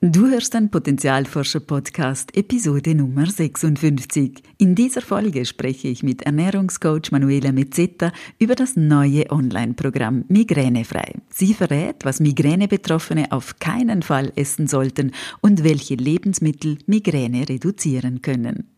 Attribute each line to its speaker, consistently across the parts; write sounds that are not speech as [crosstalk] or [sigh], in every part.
Speaker 1: Du hörst den Potenzialforscher-Podcast, Episode Nummer 56. In dieser Folge spreche ich mit Ernährungscoach Manuela Mezzetta über das neue Online-Programm Migränefrei. Sie verrät, was Migräne-Betroffene auf keinen Fall essen sollten und welche Lebensmittel Migräne reduzieren können.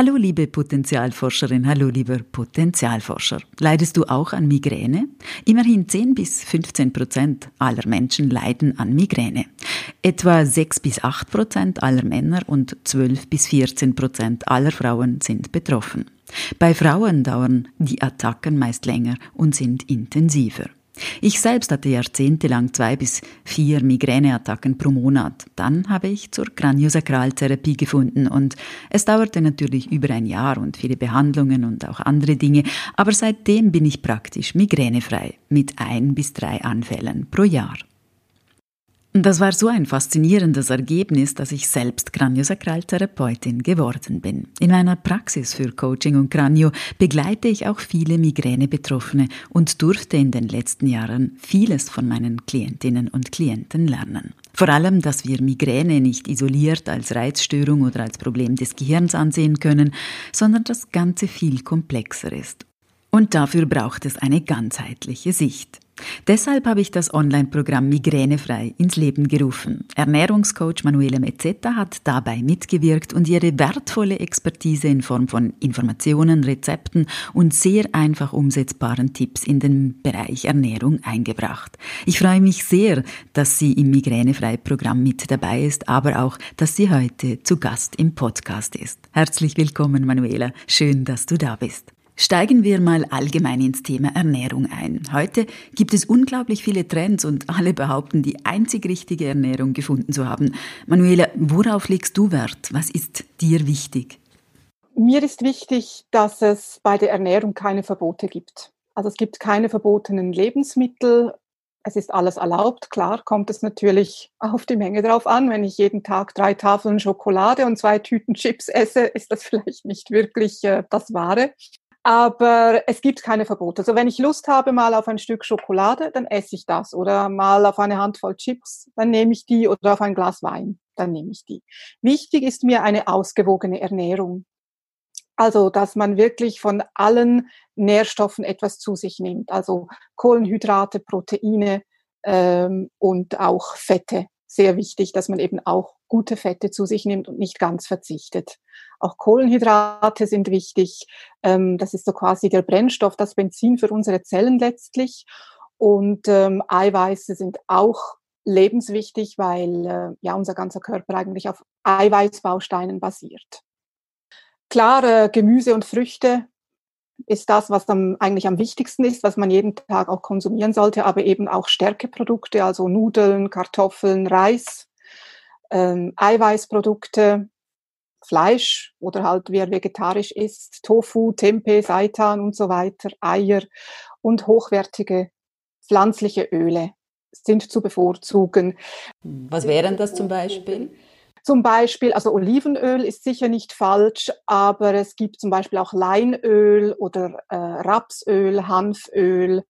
Speaker 1: Hallo liebe Potenzialforscherin, hallo lieber Potenzialforscher. Leidest du auch an Migräne? Immerhin 10 bis 15 Prozent aller Menschen leiden an Migräne. Etwa 6 bis 8 Prozent aller Männer und 12 bis 14 Prozent aller Frauen sind betroffen. Bei Frauen dauern die Attacken meist länger und sind intensiver. Ich selbst hatte jahrzehntelang zwei bis vier Migräneattacken pro Monat. Dann habe ich zur Kraniosakraltherapie gefunden und es dauerte natürlich über ein Jahr und viele Behandlungen und auch andere Dinge, aber seitdem bin ich praktisch migränefrei mit ein bis drei Anfällen pro Jahr. Das war so ein faszinierendes Ergebnis, dass ich selbst Kraniosakraltherapeutin geworden bin. In meiner Praxis für Coaching und Kranio begleite ich auch viele Migräne-Betroffene und durfte in den letzten Jahren vieles von meinen Klientinnen und Klienten lernen. Vor allem, dass wir Migräne nicht isoliert als Reizstörung oder als Problem des Gehirns ansehen können, sondern das Ganze viel komplexer ist. Und dafür braucht es eine ganzheitliche Sicht. Deshalb habe ich das Online-Programm Migränefrei ins Leben gerufen. Ernährungscoach Manuela Mezzetta hat dabei mitgewirkt und ihre wertvolle Expertise in Form von Informationen, Rezepten und sehr einfach umsetzbaren Tipps in den Bereich Ernährung eingebracht. Ich freue mich sehr, dass sie im Migränefrei-Programm mit dabei ist, aber auch, dass sie heute zu Gast im Podcast ist. Herzlich willkommen, Manuela. Schön, dass du da bist. Steigen wir mal allgemein ins Thema Ernährung ein. Heute gibt es unglaublich viele Trends und alle behaupten, die einzig richtige Ernährung gefunden zu haben. Manuela, worauf legst du Wert? Was ist dir wichtig?
Speaker 2: Mir ist wichtig, dass es bei der Ernährung keine Verbote gibt. Also es gibt keine verbotenen Lebensmittel. Es ist alles erlaubt. Klar kommt es natürlich auf die Menge drauf an. Wenn ich jeden Tag drei Tafeln Schokolade und zwei Tüten Chips esse, ist das [laughs] vielleicht nicht wirklich äh, das Wahre. Aber es gibt keine Verbote. Also wenn ich Lust habe mal auf ein Stück Schokolade, dann esse ich das. Oder mal auf eine Handvoll Chips, dann nehme ich die. Oder auf ein Glas Wein, dann nehme ich die. Wichtig ist mir eine ausgewogene Ernährung. Also, dass man wirklich von allen Nährstoffen etwas zu sich nimmt. Also Kohlenhydrate, Proteine ähm, und auch Fette sehr wichtig, dass man eben auch gute Fette zu sich nimmt und nicht ganz verzichtet. Auch Kohlenhydrate sind wichtig. Ähm, das ist so quasi der Brennstoff, das Benzin für unsere Zellen letztlich. Und ähm, Eiweiße sind auch lebenswichtig, weil äh, ja unser ganzer Körper eigentlich auf Eiweißbausteinen basiert. Klar, äh, Gemüse und Früchte ist das, was dann eigentlich am wichtigsten ist, was man jeden Tag auch konsumieren sollte, aber eben auch Stärkeprodukte, also Nudeln, Kartoffeln, Reis, ähm, Eiweißprodukte, Fleisch oder halt wer vegetarisch isst, Tofu, Tempeh, Seitan und so weiter, Eier und hochwertige pflanzliche Öle sind zu bevorzugen.
Speaker 1: Was wären das zum Beispiel?
Speaker 2: Zum Beispiel, also Olivenöl ist sicher nicht falsch, aber es gibt zum Beispiel auch Leinöl oder äh, Rapsöl, Hanföl,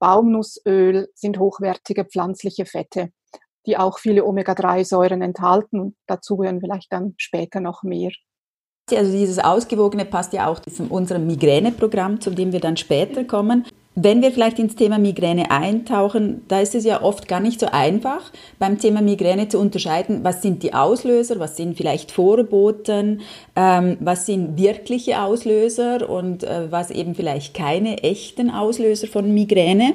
Speaker 2: Baumnussöl sind hochwertige pflanzliche Fette, die auch viele Omega-3-Säuren enthalten. Dazu gehören vielleicht dann später noch mehr.
Speaker 1: Also dieses Ausgewogene passt ja auch zu unserem Migräneprogramm, zu dem wir dann später kommen. Wenn wir vielleicht ins Thema Migräne eintauchen, da ist es ja oft gar nicht so einfach, beim Thema Migräne zu unterscheiden, was sind die Auslöser, was sind vielleicht Vorboten, ähm, was sind wirkliche Auslöser und äh, was eben vielleicht keine echten Auslöser von Migräne.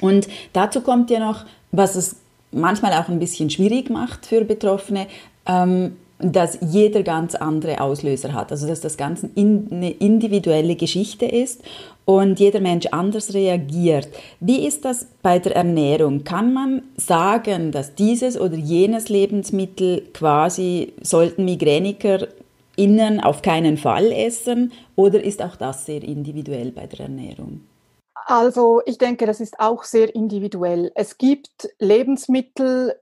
Speaker 1: Und dazu kommt ja noch, was es manchmal auch ein bisschen schwierig macht für Betroffene, ähm, dass jeder ganz andere Auslöser hat. Also dass das Ganze in, eine individuelle Geschichte ist und jeder Mensch anders reagiert. Wie ist das bei der Ernährung? Kann man sagen, dass dieses oder jenes Lebensmittel quasi sollten Migräniker innen auf keinen Fall essen oder ist auch das sehr individuell bei der Ernährung?
Speaker 2: Also ich denke, das ist auch sehr individuell. Es gibt Lebensmittel,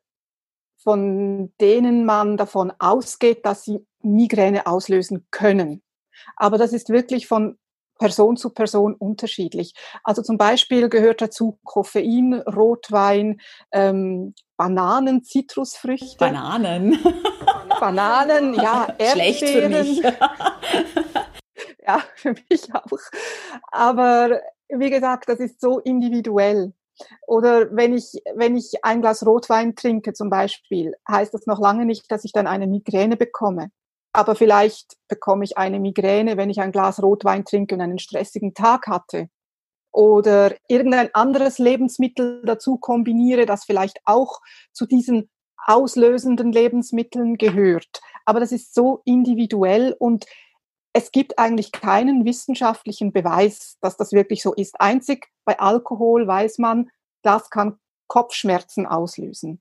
Speaker 2: von denen man davon ausgeht, dass sie Migräne auslösen können. Aber das ist wirklich von Person zu Person unterschiedlich. Also zum Beispiel gehört dazu Koffein, Rotwein, ähm, Bananen, Zitrusfrüchte.
Speaker 1: Bananen.
Speaker 2: Bananen, ja,
Speaker 1: Erdbeeren. [laughs] Schlecht für mich. [laughs]
Speaker 2: ja, für mich auch. Aber wie gesagt, das ist so individuell. Oder wenn ich, wenn ich ein Glas Rotwein trinke zum Beispiel, heißt das noch lange nicht, dass ich dann eine Migräne bekomme. Aber vielleicht bekomme ich eine Migräne, wenn ich ein Glas Rotwein trinke und einen stressigen Tag hatte. Oder irgendein anderes Lebensmittel dazu kombiniere, das vielleicht auch zu diesen auslösenden Lebensmitteln gehört. Aber das ist so individuell und es gibt eigentlich keinen wissenschaftlichen Beweis, dass das wirklich so ist. Einzig bei Alkohol weiß man, das kann Kopfschmerzen auslösen.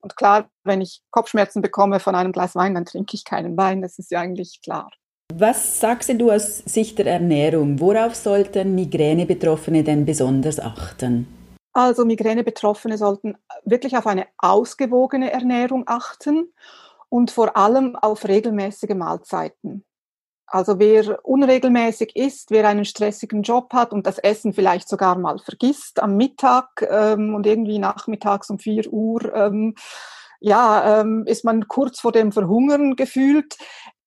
Speaker 2: Und klar, wenn ich Kopfschmerzen bekomme von einem Glas Wein, dann trinke ich keinen Wein, das ist ja eigentlich klar.
Speaker 1: Was sagst du aus Sicht der Ernährung? Worauf sollten Migräne-Betroffene denn besonders achten?
Speaker 2: Also Migräne-Betroffene sollten wirklich auf eine ausgewogene Ernährung achten und vor allem auf regelmäßige Mahlzeiten. Also wer unregelmäßig isst, wer einen stressigen Job hat und das Essen vielleicht sogar mal vergisst am Mittag ähm, und irgendwie nachmittags um 4 Uhr, ähm, ja, ähm, ist man kurz vor dem Verhungern gefühlt.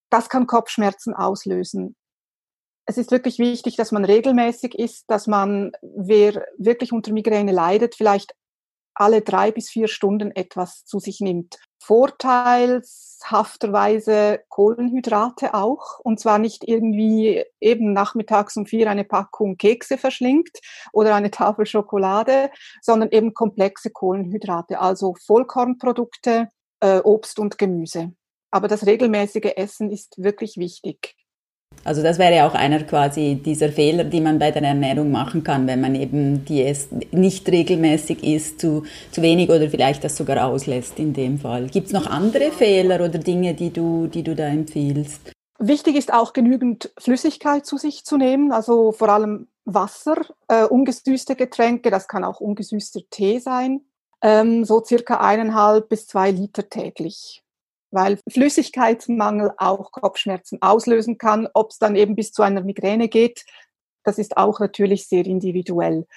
Speaker 2: Das kann Kopfschmerzen auslösen. Es ist wirklich wichtig, dass man regelmäßig isst, dass man, wer wirklich unter Migräne leidet, vielleicht alle drei bis vier Stunden etwas zu sich nimmt. Vorteilshafterweise Kohlenhydrate auch. Und zwar nicht irgendwie eben nachmittags um vier eine Packung Kekse verschlingt oder eine Tafel Schokolade, sondern eben komplexe Kohlenhydrate, also Vollkornprodukte, äh, Obst und Gemüse. Aber das regelmäßige Essen ist wirklich wichtig.
Speaker 1: Also das wäre auch einer quasi dieser Fehler, die man bei der Ernährung machen kann, wenn man eben die es nicht regelmäßig isst, zu, zu wenig oder vielleicht das sogar auslässt in dem Fall. Gibt es noch andere Fehler oder Dinge, die du, die du da empfiehlst?
Speaker 2: Wichtig ist auch genügend Flüssigkeit zu sich zu nehmen, also vor allem Wasser, äh, ungesüßte Getränke, das kann auch ungesüßter Tee sein, ähm, so circa eineinhalb bis zwei Liter täglich weil Flüssigkeitsmangel auch Kopfschmerzen auslösen kann. Ob es dann eben bis zu einer Migräne geht, das ist auch natürlich sehr individuell.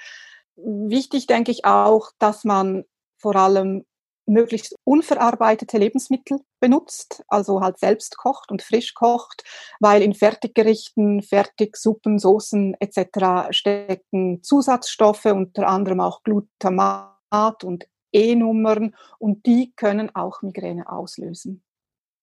Speaker 2: Wichtig denke ich auch, dass man vor allem möglichst unverarbeitete Lebensmittel benutzt, also halt selbst kocht und frisch kocht, weil in Fertiggerichten, Fertigsuppen, Soßen etc. stecken Zusatzstoffe, unter anderem auch Glutamat und E-Nummern und die können auch Migräne auslösen.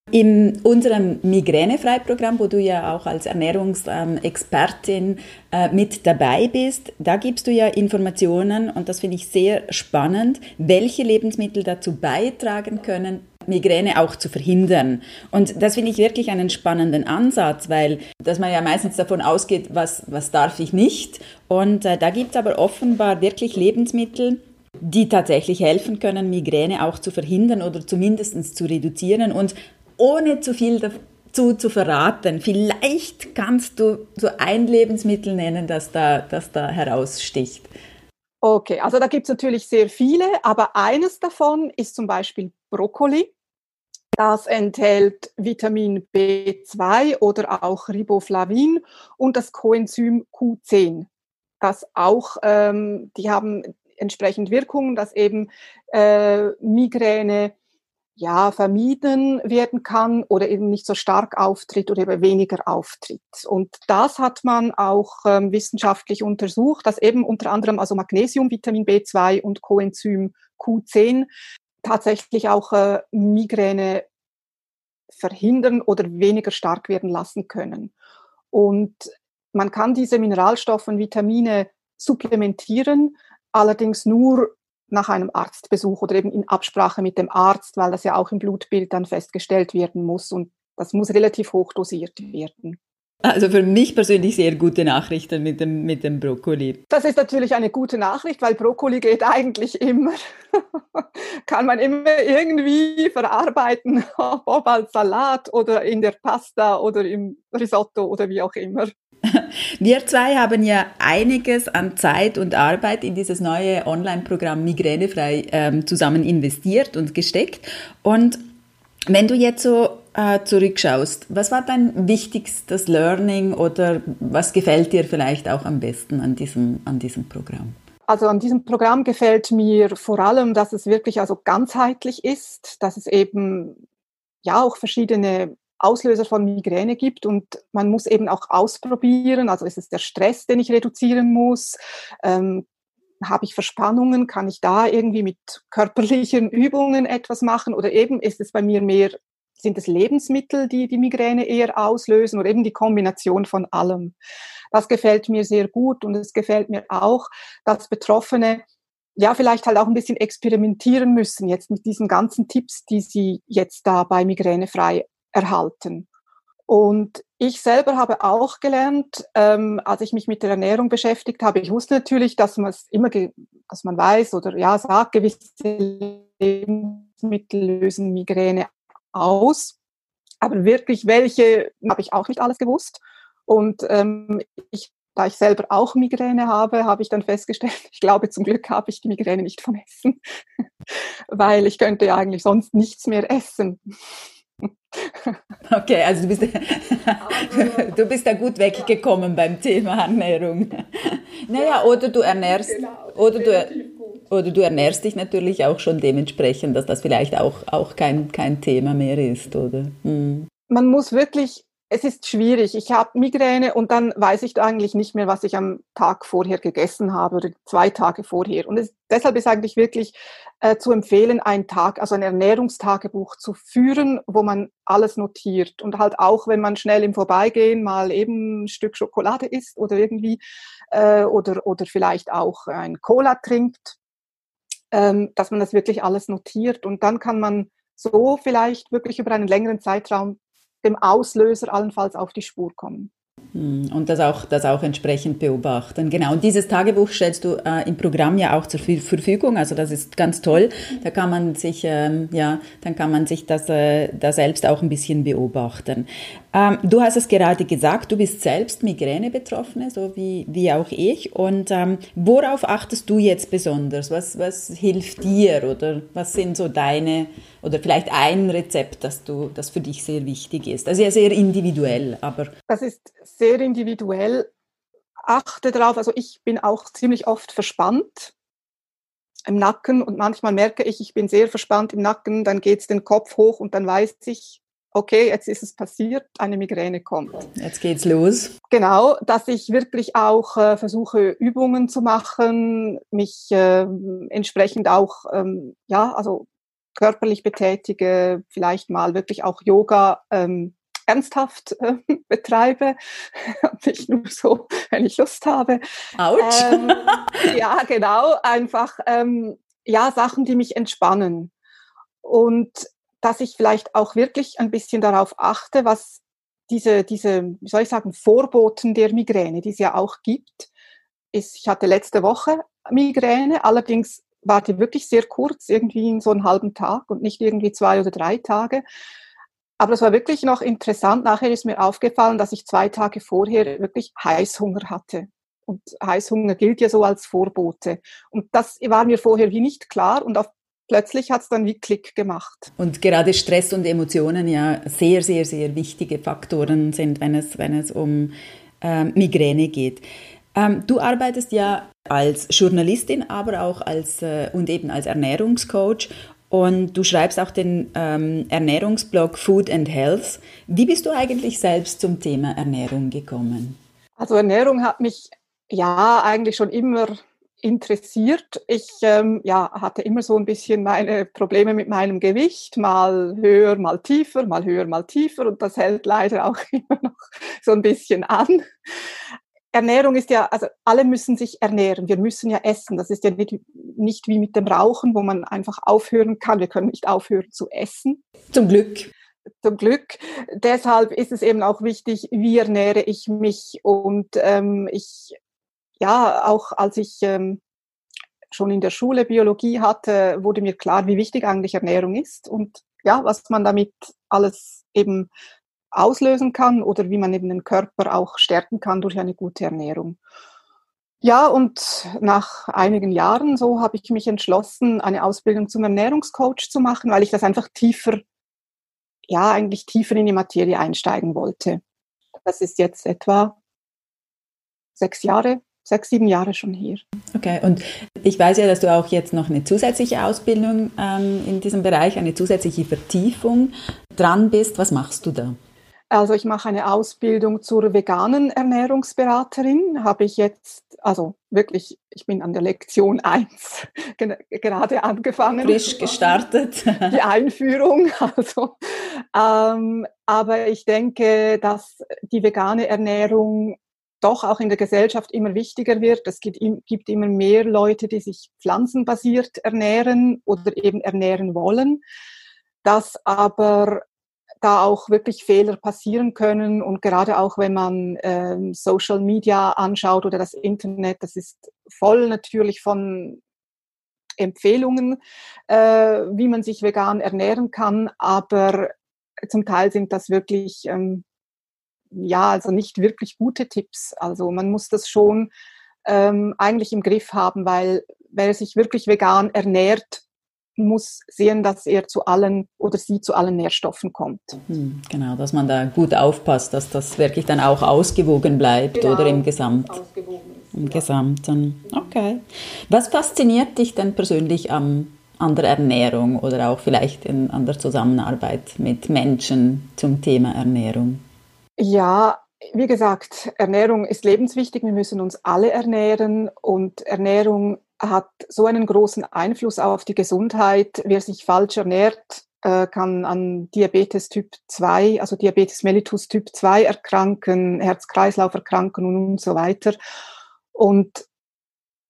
Speaker 1: In unserem Migränefreiprogramm, wo du ja auch als Ernährungsexpertin äh, mit dabei bist, da gibst du ja Informationen und das finde ich sehr spannend, welche Lebensmittel dazu beitragen können, Migräne auch zu verhindern. Und das finde ich wirklich einen spannenden Ansatz, weil dass man ja meistens davon ausgeht, was, was darf ich nicht. Und äh, da gibt es aber offenbar wirklich Lebensmittel, die tatsächlich helfen können, Migräne auch zu verhindern oder zumindest zu reduzieren. Und ohne zu viel dazu zu verraten, vielleicht kannst du so ein Lebensmittel nennen, das da, das da heraussticht.
Speaker 2: Okay, also da gibt es natürlich sehr viele, aber eines davon ist zum Beispiel Brokkoli. Das enthält Vitamin B2 oder auch Riboflavin und das Coenzym Q10. Das auch, ähm, die haben entsprechend Wirkungen, dass eben äh, Migräne ja, vermieden werden kann oder eben nicht so stark auftritt oder eben weniger auftritt. Und das hat man auch ähm, wissenschaftlich untersucht, dass eben unter anderem also Magnesium, Vitamin B2 und Coenzym Q10 tatsächlich auch äh, Migräne verhindern oder weniger stark werden lassen können. Und man kann diese Mineralstoffe und Vitamine supplementieren, allerdings nur nach einem Arztbesuch oder eben in Absprache mit dem Arzt, weil das ja auch im Blutbild dann festgestellt werden muss und das muss relativ hoch dosiert werden.
Speaker 1: Also für mich persönlich sehr gute Nachrichten mit dem, mit dem Brokkoli.
Speaker 2: Das ist natürlich eine gute Nachricht, weil Brokkoli geht eigentlich immer. [laughs] Kann man immer irgendwie verarbeiten, [laughs] ob als Salat oder in der Pasta oder im Risotto oder wie auch immer. [laughs]
Speaker 1: Wir zwei haben ja einiges an Zeit und Arbeit in dieses neue Online-Programm Migränefrei ähm, zusammen investiert und gesteckt. Und wenn du jetzt so äh, zurückschaust, was war dein wichtigstes Learning oder was gefällt dir vielleicht auch am besten an diesem, an diesem Programm?
Speaker 2: Also an diesem Programm gefällt mir vor allem, dass es wirklich also ganzheitlich ist, dass es eben ja auch verschiedene Auslöser von Migräne gibt und man muss eben auch ausprobieren. Also ist es der Stress, den ich reduzieren muss? Ähm, habe ich Verspannungen? Kann ich da irgendwie mit körperlichen Übungen etwas machen? Oder eben ist es bei mir mehr, sind es Lebensmittel, die die Migräne eher auslösen oder eben die Kombination von allem? Das gefällt mir sehr gut und es gefällt mir auch, dass Betroffene ja, vielleicht halt auch ein bisschen experimentieren müssen jetzt mit diesen ganzen Tipps, die sie jetzt da bei Migräne frei erhalten. Und ich selber habe auch gelernt, ähm, als ich mich mit der Ernährung beschäftigt habe, ich wusste natürlich, dass man es immer, dass man weiß oder ja sagt, gewisse Lebensmittel lösen Migräne aus. Aber wirklich welche habe ich auch nicht alles gewusst. Und ähm, ich, da ich selber auch Migräne habe, habe ich dann festgestellt, [laughs] ich glaube, zum Glück habe ich die Migräne nicht vom Essen, [laughs] weil ich könnte ja eigentlich sonst nichts mehr essen. [laughs]
Speaker 1: Okay, also du bist, [laughs] du bist da gut weggekommen beim Thema Ernährung. [laughs] Naja, oder du ernährst, genau, oder du, oder du ernährst dich natürlich auch schon dementsprechend, dass das vielleicht auch, auch kein, kein Thema mehr ist, oder? Hm.
Speaker 2: Man muss wirklich es ist schwierig. Ich habe Migräne und dann weiß ich eigentlich nicht mehr, was ich am Tag vorher gegessen habe oder zwei Tage vorher. Und es, deshalb ist eigentlich wirklich äh, zu empfehlen, einen Tag, also ein Ernährungstagebuch zu führen, wo man alles notiert und halt auch, wenn man schnell im Vorbeigehen mal eben ein Stück Schokolade isst oder irgendwie äh, oder oder vielleicht auch ein Cola trinkt, ähm, dass man das wirklich alles notiert und dann kann man so vielleicht wirklich über einen längeren Zeitraum dem Auslöser allenfalls auf die Spur kommen.
Speaker 1: Hm, und das auch, das auch entsprechend beobachten. Genau. Und dieses Tagebuch stellst du äh, im Programm ja auch zur Verfügung. Also das ist ganz toll. Da kann man sich, ähm, ja, dann kann man sich das äh, da selbst auch ein bisschen beobachten. Ähm, du hast es gerade gesagt, du bist selbst Migräne-Betroffene, so wie, wie auch ich. Und ähm, worauf achtest du jetzt besonders? Was, was hilft dir oder was sind so deine oder vielleicht ein Rezept, das du, das für dich sehr wichtig ist? Also ja sehr individuell, aber.
Speaker 2: Das ist sehr individuell. Achte darauf, also ich bin auch ziemlich oft verspannt im Nacken und manchmal merke ich, ich bin sehr verspannt im Nacken, dann geht es den Kopf hoch und dann weiß ich, okay, jetzt ist es passiert, eine Migräne kommt.
Speaker 1: Jetzt geht's los.
Speaker 2: Genau, dass ich wirklich auch äh, versuche, Übungen zu machen, mich äh, entsprechend auch, ähm, ja, also körperlich betätige, vielleicht mal wirklich auch Yoga ähm, ernsthaft äh, [laughs] betreibe, [laughs] nicht nur so, wenn ich Lust habe.
Speaker 1: Autsch. Ähm, [laughs]
Speaker 2: ja, genau, einfach ähm, ja Sachen, die mich entspannen und dass ich vielleicht auch wirklich ein bisschen darauf achte, was diese diese, wie soll ich sagen, Vorboten der Migräne, die es ja auch gibt, ist. Ich hatte letzte Woche Migräne, allerdings war die wirklich sehr kurz, irgendwie in so einen halben Tag und nicht irgendwie zwei oder drei Tage. Aber es war wirklich noch interessant. Nachher ist mir aufgefallen, dass ich zwei Tage vorher wirklich Heißhunger hatte. Und Heißhunger gilt ja so als Vorbote. Und das war mir vorher wie nicht klar. Und auf, plötzlich hat es dann wie Klick gemacht.
Speaker 1: Und gerade Stress und Emotionen ja sehr, sehr, sehr wichtige Faktoren sind, wenn es, wenn es um äh, Migräne geht. Ähm, du arbeitest ja als Journalistin, aber auch als äh, und eben als Ernährungscoach und du schreibst auch den ähm, Ernährungsblog Food and Health. Wie bist du eigentlich selbst zum Thema Ernährung gekommen?
Speaker 2: Also Ernährung hat mich ja eigentlich schon immer interessiert. Ich ähm, ja, hatte immer so ein bisschen meine Probleme mit meinem Gewicht, mal höher, mal tiefer, mal höher, mal tiefer und das hält leider auch [laughs] immer noch so ein bisschen an. Ernährung ist ja, also alle müssen sich ernähren. Wir müssen ja essen. Das ist ja nicht, nicht wie mit dem Rauchen, wo man einfach aufhören kann. Wir können nicht aufhören zu essen.
Speaker 1: Zum Glück.
Speaker 2: Zum Glück. Deshalb ist es eben auch wichtig, wie ernähre ich mich. Und ähm, ich, ja, auch als ich ähm, schon in der Schule Biologie hatte, wurde mir klar, wie wichtig eigentlich Ernährung ist und ja, was man damit alles eben auslösen kann oder wie man eben den Körper auch stärken kann durch eine gute Ernährung. Ja, und nach einigen Jahren so habe ich mich entschlossen, eine Ausbildung zum Ernährungscoach zu machen, weil ich das einfach tiefer, ja, eigentlich tiefer in die Materie einsteigen wollte. Das ist jetzt etwa sechs Jahre, sechs, sieben Jahre schon hier.
Speaker 1: Okay, und ich weiß ja, dass du auch jetzt noch eine zusätzliche Ausbildung ähm, in diesem Bereich, eine zusätzliche Vertiefung dran bist. Was machst du da?
Speaker 2: Also ich mache eine Ausbildung zur veganen Ernährungsberaterin. Habe ich jetzt, also wirklich, ich bin an der Lektion 1 [laughs] gerade angefangen.
Speaker 1: Frisch gestartet.
Speaker 2: Die Einführung. [laughs] Also, ähm, aber ich denke, dass die vegane Ernährung doch auch in der Gesellschaft immer wichtiger wird. Es gibt, gibt immer mehr Leute, die sich pflanzenbasiert ernähren oder eben ernähren wollen. Dass aber da auch wirklich Fehler passieren können. Und gerade auch wenn man ähm, Social Media anschaut oder das Internet, das ist voll natürlich von Empfehlungen, äh, wie man sich vegan ernähren kann. Aber zum Teil sind das wirklich, ähm, ja, also nicht wirklich gute Tipps. Also man muss das schon ähm, eigentlich im Griff haben, weil wer sich wirklich vegan ernährt, muss sehen, dass er zu allen oder sie zu allen Nährstoffen kommt.
Speaker 1: Hm, genau, dass man da gut aufpasst, dass das wirklich dann auch ausgewogen bleibt genau, oder im Gesamt. Im Gesamten. Okay. Was fasziniert dich denn persönlich am, an der Ernährung oder auch vielleicht in, an der Zusammenarbeit mit Menschen zum Thema Ernährung?
Speaker 2: Ja, wie gesagt, Ernährung ist lebenswichtig. Wir müssen uns alle ernähren und Ernährung hat so einen großen Einfluss auf die Gesundheit. Wer sich falsch ernährt, äh, kann an Diabetes Typ 2, also Diabetes mellitus Typ 2 erkranken, Herz-Kreislauf erkranken und so weiter. Und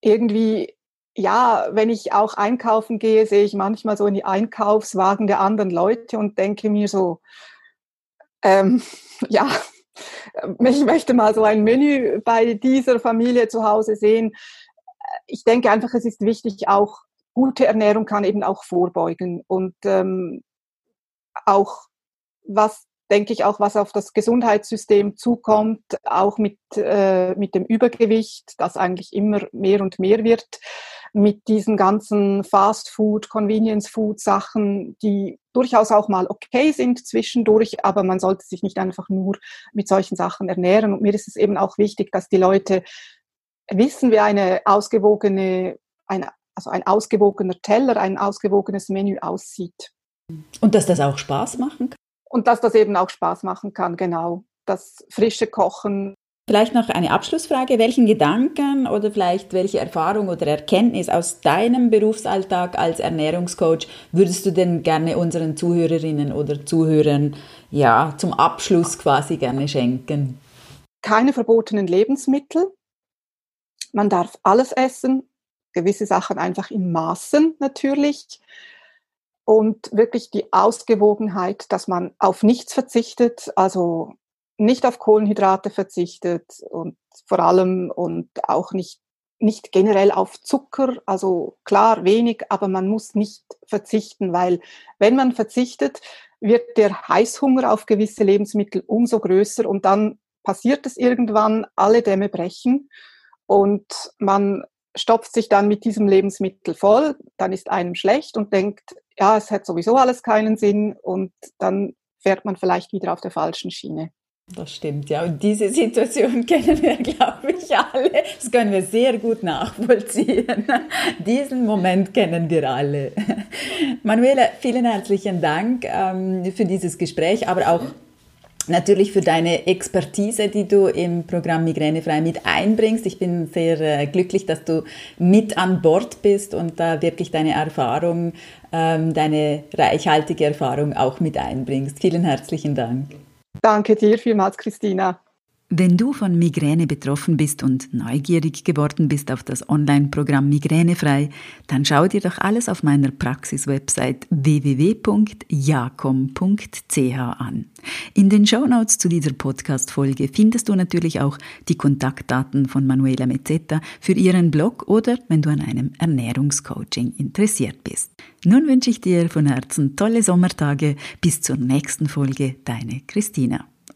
Speaker 2: irgendwie, ja, wenn ich auch einkaufen gehe, sehe ich manchmal so in die Einkaufswagen der anderen Leute und denke mir so, ähm, [laughs] ja, ich möchte mal so ein Menü bei dieser Familie zu Hause sehen. Ich denke einfach, es ist wichtig, auch gute Ernährung kann eben auch vorbeugen. Und ähm, auch was denke ich auch, was auf das Gesundheitssystem zukommt, auch mit, äh, mit dem Übergewicht, das eigentlich immer mehr und mehr wird, mit diesen ganzen Fast Food, Convenience Food Sachen, die durchaus auch mal okay sind zwischendurch, aber man sollte sich nicht einfach nur mit solchen Sachen ernähren. Und mir ist es eben auch wichtig, dass die Leute wissen, wie eine ausgewogene, ein, also ein ausgewogener Teller, ein ausgewogenes Menü aussieht.
Speaker 1: Und dass das auch Spaß machen kann?
Speaker 2: Und dass das eben auch Spaß machen kann, genau. Das frische Kochen.
Speaker 1: Vielleicht noch eine Abschlussfrage. Welchen Gedanken oder vielleicht welche Erfahrung oder Erkenntnis aus deinem Berufsalltag als Ernährungscoach würdest du denn gerne unseren Zuhörerinnen oder Zuhörern ja zum Abschluss quasi gerne schenken?
Speaker 2: Keine verbotenen Lebensmittel, man darf alles essen, gewisse Sachen einfach in Maßen natürlich. Und wirklich die Ausgewogenheit, dass man auf nichts verzichtet, also nicht auf Kohlenhydrate verzichtet und vor allem und auch nicht, nicht generell auf Zucker, also klar wenig, aber man muss nicht verzichten, weil wenn man verzichtet, wird der Heißhunger auf gewisse Lebensmittel umso größer und dann passiert es irgendwann, alle Dämme brechen und man stopft sich dann mit diesem Lebensmittel voll, dann ist einem schlecht und denkt, ja, es hat sowieso alles keinen Sinn und dann fährt man vielleicht wieder auf der falschen Schiene.
Speaker 1: Das stimmt, ja. Und diese Situation [laughs] kennen wir, glaube ich, alle. Das können wir sehr gut nachvollziehen. [laughs] Diesen Moment kennen wir alle. [laughs] Manuela, vielen herzlichen Dank ähm, für dieses Gespräch, aber auch natürlich für deine Expertise, die du im Programm Migränefrei mit einbringst. Ich bin sehr äh, glücklich, dass du mit an Bord bist und da wirklich deine Erfahrung, ähm, deine reichhaltige Erfahrung auch mit einbringst. Vielen herzlichen Dank.
Speaker 2: Danke dir vielmals, Christina.
Speaker 1: Wenn du von Migräne betroffen bist und neugierig geworden bist auf das Online-Programm Migränefrei, dann schau dir doch alles auf meiner Praxis-Website www.jacom.ch an. In den Shownotes zu dieser Podcast-Folge findest du natürlich auch die Kontaktdaten von Manuela Mezzetta für ihren Blog oder wenn du an einem Ernährungscoaching interessiert bist. Nun wünsche ich dir von Herzen tolle Sommertage. Bis zur nächsten Folge, deine Christina.